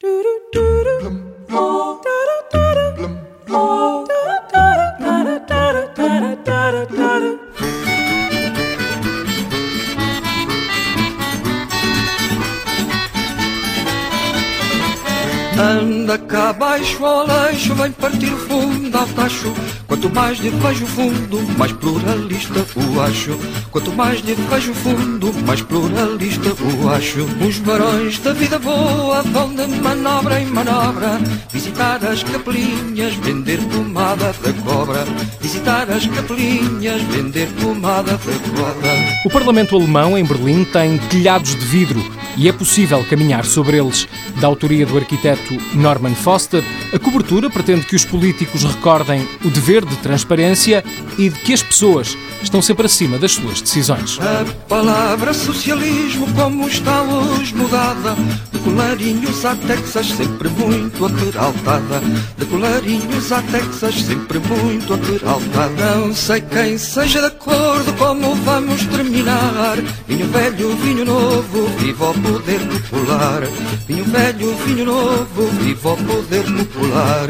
Do do do do. Anda cá abaixo ao leixo, vem partir fundo ao tacho. Quanto mais lhe vejo fundo, mais pluralista o acho. Quanto mais lhe vejo fundo, mais pluralista o acho. Os barões da vida boa vão de manobra em manobra. Visitar as capelinhas, vender pomada da cobra. Visitar as capelinhas, vender pomada da cobra. O Parlamento Alemão, em Berlim, tem telhados de vidro e é possível caminhar sobre eles. Da autoria do arquiteto Norman Foster, a cobertura pretende que os políticos recordem o dever de transparência e de que as pessoas estão sempre acima das suas decisões. A palavra socialismo, como está hoje mudada, colarinhos a Texas, sempre muito aperaltada. De colarinhos a Texas, sempre muito aperaltada. Não sei quem seja de acordo como vamos terminar. Vinho velho, vinho novo, viva o poder popular. Vinho velho, vinho novo, viva o poder popular.